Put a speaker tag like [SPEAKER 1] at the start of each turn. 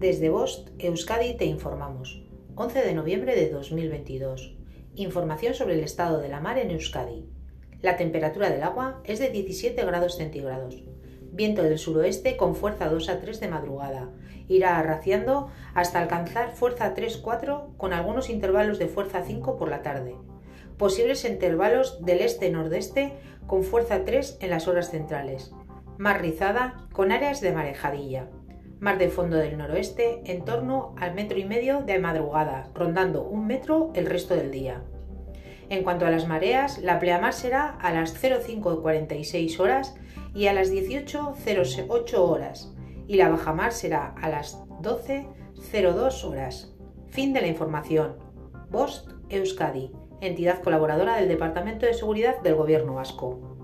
[SPEAKER 1] Desde Bost, Euskadi, te informamos. 11 de noviembre de 2022. Información sobre el estado de la mar en Euskadi. La temperatura del agua es de 17 grados centígrados. Viento del suroeste con fuerza 2 a 3 de madrugada. Irá arraciando hasta alcanzar fuerza 3-4 con algunos intervalos de fuerza 5 por la tarde. Posibles intervalos del este-nordeste con fuerza 3 en las horas centrales. Mar rizada con áreas de marejadilla. Mar de fondo del noroeste en torno al metro y medio de madrugada, rondando un metro el resto del día. En cuanto a las mareas, la pleamar será a las 05.46 horas y a las 18.08 horas, y la bajamar será a las 12.02 horas. Fin de la información. Bost Euskadi, entidad colaboradora del Departamento de Seguridad del Gobierno Vasco.